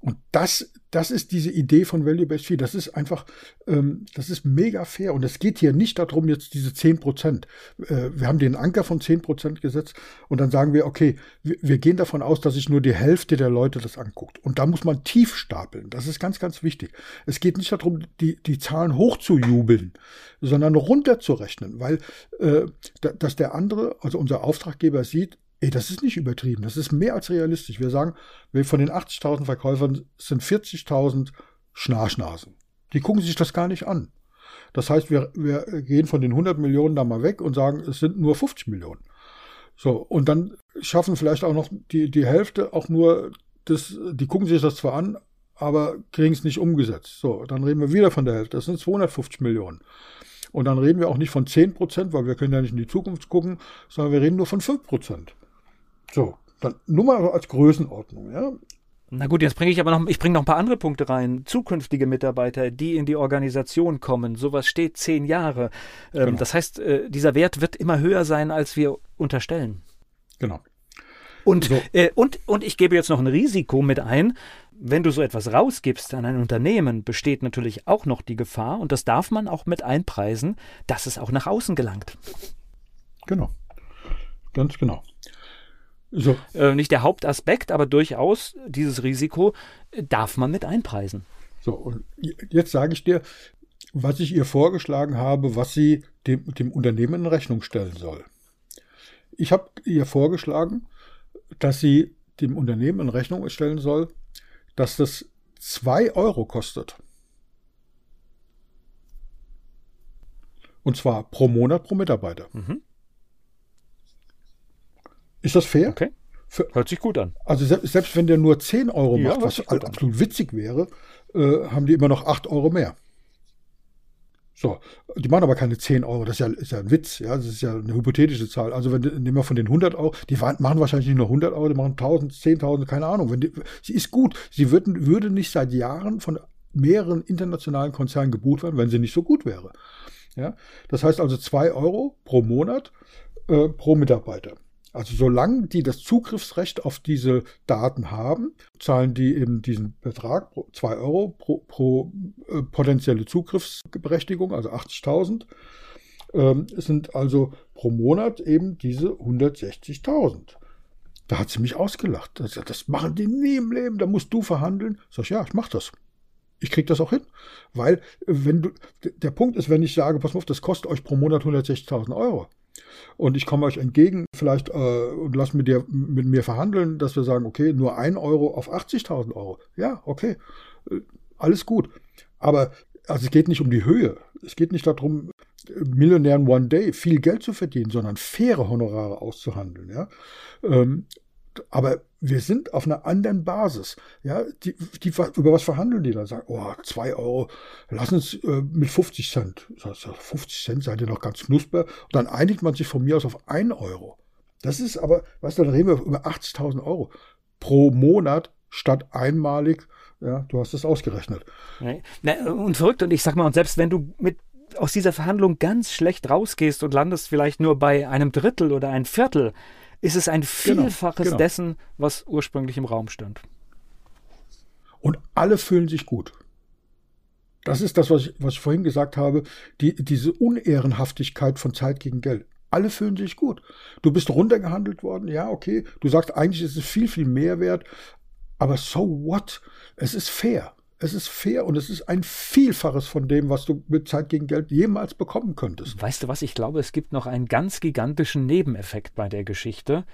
und das, das ist diese Idee von Value-Based Fee. Das ist einfach, ähm, das ist mega fair. Und es geht hier nicht darum, jetzt diese 10 Prozent. Äh, wir haben den Anker von 10 Prozent gesetzt und dann sagen wir, okay, wir, wir, gehen davon aus, dass sich nur die Hälfte der Leute das anguckt. Und da muss man tief stapeln. Das ist ganz, ganz wichtig. Es geht nicht darum, die, die Zahlen hochzujubeln, sondern runterzurechnen, weil äh, dass der andere, also unser Auftraggeber sieht, Ey, das ist nicht übertrieben, das ist mehr als realistisch. Wir sagen, von den 80.000 Verkäufern sind 40.000 Schnarchnasen. Die gucken sich das gar nicht an. Das heißt, wir, wir gehen von den 100 Millionen da mal weg und sagen, es sind nur 50 Millionen. So, und dann schaffen vielleicht auch noch die, die Hälfte auch nur das, die gucken sich das zwar an, aber kriegen es nicht umgesetzt. So, dann reden wir wieder von der Hälfte. Das sind 250 Millionen. Und dann reden wir auch nicht von 10 Prozent, weil wir können ja nicht in die Zukunft gucken, sondern wir reden nur von 5 Prozent. So, dann nur mal als Größenordnung, ja. Na gut, jetzt bringe ich aber noch, ich bringe noch ein paar andere Punkte rein. Zukünftige Mitarbeiter, die in die Organisation kommen, sowas steht zehn Jahre. Ähm, genau. Das heißt, äh, dieser Wert wird immer höher sein, als wir unterstellen. Genau. Und, so. äh, und, und ich gebe jetzt noch ein Risiko mit ein. Wenn du so etwas rausgibst an ein Unternehmen, besteht natürlich auch noch die Gefahr, und das darf man auch mit einpreisen, dass es auch nach außen gelangt. Genau. Ganz genau. So. Äh, nicht der Hauptaspekt, aber durchaus dieses Risiko äh, darf man mit einpreisen. So, und jetzt sage ich dir, was ich ihr vorgeschlagen habe, was sie dem, dem Unternehmen in Rechnung stellen soll. Ich habe ihr vorgeschlagen, dass sie dem Unternehmen in Rechnung stellen soll, dass das 2 Euro kostet. Und zwar pro Monat pro Mitarbeiter. Mhm. Ist das fair? Okay. Für, Hört sich gut an. Also selbst, selbst wenn der nur 10 Euro ja, macht, was absolut an. witzig wäre, äh, haben die immer noch 8 Euro mehr. So, die machen aber keine 10 Euro, das ist ja, ist ja ein Witz, ja, das ist ja eine hypothetische Zahl. Also wenn nehmen wir von den 100 Euro, die machen wahrscheinlich nicht nur 100 Euro, die machen 1000, 10.000, keine Ahnung. Wenn die, sie ist gut, sie würden, würde nicht seit Jahren von mehreren internationalen Konzernen gebucht werden, wenn sie nicht so gut wäre. Ja, das heißt also 2 Euro pro Monat äh, pro Mitarbeiter. Also solange die das Zugriffsrecht auf diese Daten haben, zahlen die eben diesen Betrag, 2 Euro pro, pro äh, potenzielle Zugriffsberechtigung, also 80.000. Ähm, sind also pro Monat eben diese 160.000. Da hat sie mich ausgelacht. Das, machen die nie im Leben, da musst du verhandeln. Sag ich, ja, ich mach das. Ich kriege das auch hin. Weil, wenn du, der Punkt ist, wenn ich sage, pass auf, das kostet euch pro Monat 160.000 Euro, und ich komme euch entgegen, vielleicht äh, und lass mit, mit mir verhandeln, dass wir sagen, okay, nur ein Euro auf 80.000 Euro. Ja, okay, äh, alles gut. Aber also es geht nicht um die Höhe. Es geht nicht darum, Millionären One Day viel Geld zu verdienen, sondern faire Honorare auszuhandeln. Ja? Ähm, aber wir sind auf einer anderen Basis. Ja, die, die, über was verhandeln die da? Sagen, oh, zwei Euro, lass uns äh, mit 50 Cent. Das 50 Cent seid ihr noch ganz knusper. Und dann einigt man sich von mir aus auf ein Euro. Das ist aber, weißt du, dann reden wir über 80.000 Euro pro Monat statt einmalig. Ja, du hast es ausgerechnet. Na, und verrückt. Und ich sag mal, und selbst wenn du mit aus dieser Verhandlung ganz schlecht rausgehst und landest vielleicht nur bei einem Drittel oder ein Viertel, ist es ein Vielfaches genau, genau. dessen, was ursprünglich im Raum stand. Und alle fühlen sich gut. Das ist das, was ich, was ich vorhin gesagt habe, die, diese Unehrenhaftigkeit von Zeit gegen Geld. Alle fühlen sich gut. Du bist runtergehandelt worden, ja, okay. Du sagst, eigentlich ist es viel, viel mehr wert, aber so what? Es ist fair. Es ist fair und es ist ein Vielfaches von dem, was du mit Zeit gegen Geld jemals bekommen könntest. Weißt du was? Ich glaube, es gibt noch einen ganz gigantischen Nebeneffekt bei der Geschichte.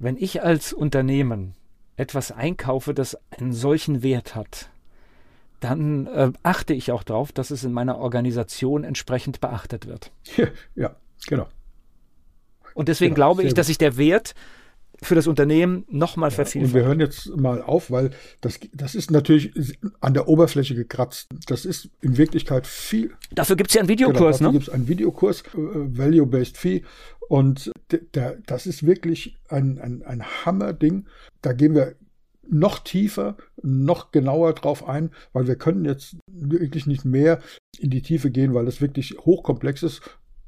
Wenn ich als Unternehmen etwas einkaufe, das einen solchen Wert hat, dann äh, achte ich auch darauf, dass es in meiner Organisation entsprechend beachtet wird. Ja, ja genau. Und deswegen genau, glaube ich, dass sich der Wert für das Unternehmen nochmal ja, vervielfacht. Und wir hören jetzt mal auf, weil das, das ist natürlich an der Oberfläche gekratzt. Das ist in Wirklichkeit viel. Dafür gibt es ja einen Videokurs, genau, ne? gibt es einen Videokurs, äh, Value-Based Fee. Und der, das ist wirklich ein, ein, ein Hammer-Ding. Da gehen wir noch tiefer, noch genauer drauf ein, weil wir können jetzt wirklich nicht mehr in die Tiefe gehen, weil das wirklich hochkomplex ist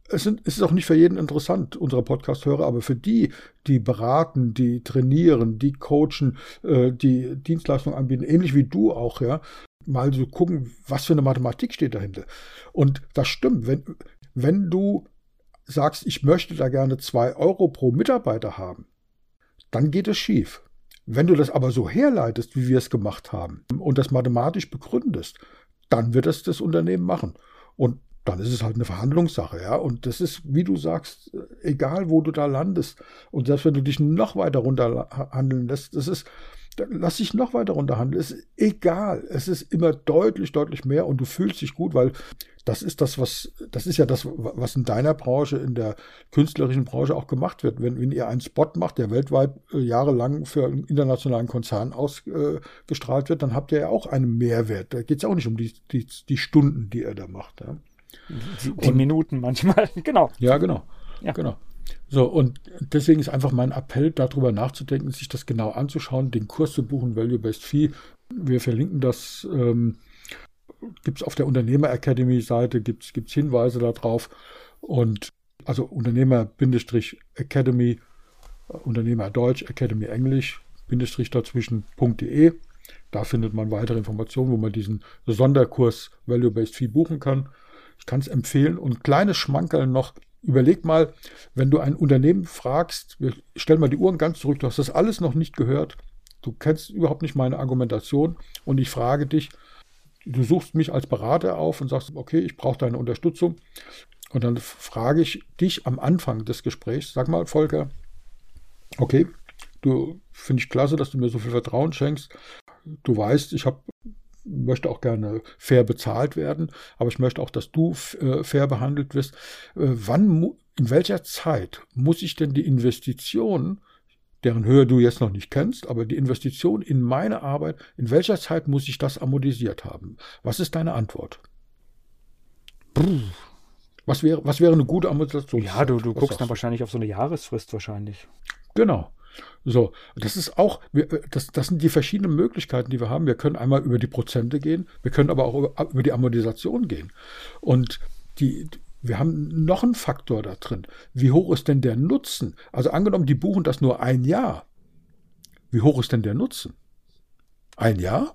es, sind, es ist auch nicht für jeden interessant, unsere Podcast-Hörer, aber für die, die beraten, die trainieren, die coachen, äh, die Dienstleistungen anbieten, ähnlich wie du auch, ja, mal so gucken, was für eine Mathematik steht dahinter. Und das stimmt, wenn, wenn du sagst, ich möchte da gerne zwei Euro pro Mitarbeiter haben, dann geht es schief. Wenn du das aber so herleitest, wie wir es gemacht haben, und das mathematisch begründest, dann wird es das Unternehmen machen. Und dann ist es halt eine Verhandlungssache, ja. Und das ist, wie du sagst, egal wo du da landest. Und selbst wenn du dich noch weiter runterhandeln lässt, das ist, lass dich noch weiter runterhandeln, ist egal. Es ist immer deutlich, deutlich mehr und du fühlst dich gut, weil das ist das, was, das ist ja das, was in deiner Branche, in der künstlerischen Branche auch gemacht wird. Wenn, wenn ihr einen Spot macht, der weltweit äh, jahrelang für einen internationalen Konzern ausgestrahlt äh, wird, dann habt ihr ja auch einen Mehrwert. Da geht es auch nicht um die, die, die Stunden, die ihr da macht. Ja. Die, die Minuten manchmal, genau. Ja, genau. Ja. genau. So, und deswegen ist einfach mein Appell, darüber nachzudenken, sich das genau anzuschauen, den Kurs zu buchen, Value-Based Fee. Wir verlinken das, ähm, gibt es auf der Unternehmer Academy-Seite, gibt es Hinweise darauf. Und also Unternehmer-Academy, Unternehmer Deutsch, Academy Englisch, Bindestrich dazwischen.de. Da findet man weitere Informationen, wo man diesen Sonderkurs Value-Based Fee buchen kann. Ich kann es empfehlen. Und kleines Schmankerl noch, überleg mal, wenn du ein Unternehmen fragst, stell mal die Uhren ganz zurück, du hast das alles noch nicht gehört, du kennst überhaupt nicht meine Argumentation und ich frage dich, du suchst mich als Berater auf und sagst, okay, ich brauche deine Unterstützung. Und dann frage ich dich am Anfang des Gesprächs, sag mal, Volker, okay, du finde ich klasse, dass du mir so viel Vertrauen schenkst. Du weißt, ich habe möchte auch gerne fair bezahlt werden, aber ich möchte auch, dass du äh, fair behandelt wirst. Äh, wann, in welcher Zeit muss ich denn die Investition, deren Höhe du jetzt noch nicht kennst, aber die Investition in meine Arbeit, in welcher Zeit muss ich das amortisiert haben? Was ist deine Antwort? Was wäre, was wäre eine gute Amortisation? Ja, du, du guckst dann wahrscheinlich auf so eine Jahresfrist wahrscheinlich. Genau. So, das ist auch, das, das sind die verschiedenen Möglichkeiten, die wir haben. Wir können einmal über die Prozente gehen, wir können aber auch über, über die Amortisation gehen. Und die, wir haben noch einen Faktor da drin. Wie hoch ist denn der Nutzen? Also angenommen, die buchen das nur ein Jahr. Wie hoch ist denn der Nutzen? Ein Jahr?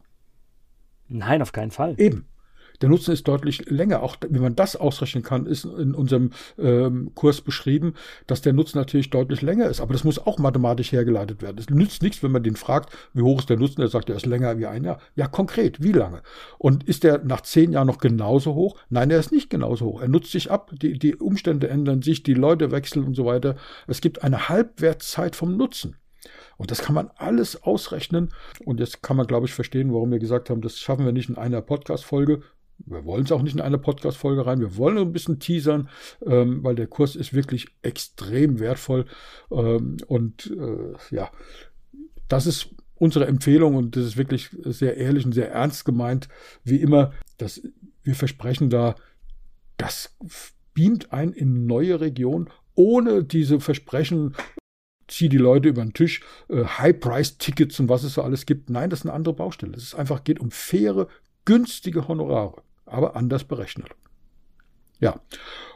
Nein, auf keinen Fall. Eben. Der Nutzen ist deutlich länger. Auch wie man das ausrechnen kann, ist in unserem ähm, Kurs beschrieben, dass der Nutzen natürlich deutlich länger ist. Aber das muss auch mathematisch hergeleitet werden. Es nützt nichts, wenn man den fragt, wie hoch ist der Nutzen. Er sagt, er ist länger wie ein Jahr. Ja, konkret, wie lange? Und ist der nach zehn Jahren noch genauso hoch? Nein, er ist nicht genauso hoch. Er nutzt sich ab. Die, die Umstände ändern sich, die Leute wechseln und so weiter. Es gibt eine Halbwertszeit vom Nutzen. Und das kann man alles ausrechnen. Und jetzt kann man, glaube ich, verstehen, warum wir gesagt haben, das schaffen wir nicht in einer Podcast-Folge. Wir wollen es auch nicht in eine Podcast-Folge rein. Wir wollen ein bisschen teasern, ähm, weil der Kurs ist wirklich extrem wertvoll. Ähm, und äh, ja, das ist unsere Empfehlung und das ist wirklich sehr ehrlich und sehr ernst gemeint. Wie immer, dass wir versprechen da, das beamt ein in neue Regionen ohne diese Versprechen, zieh die Leute über den Tisch, äh, High-Price-Tickets und was es so alles gibt. Nein, das ist eine andere Baustelle. Es ist einfach geht um faire, günstige Honorare aber anders berechnet. Ja,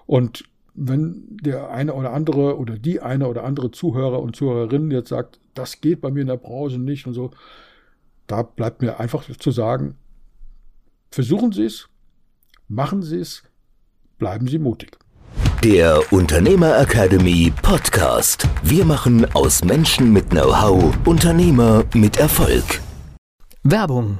und wenn der eine oder andere oder die eine oder andere Zuhörer und Zuhörerin jetzt sagt, das geht bei mir in der Branche nicht und so, da bleibt mir einfach zu sagen, versuchen Sie es, machen Sie es, bleiben Sie mutig. Der Unternehmer Academy Podcast. Wir machen aus Menschen mit Know-how Unternehmer mit Erfolg. Werbung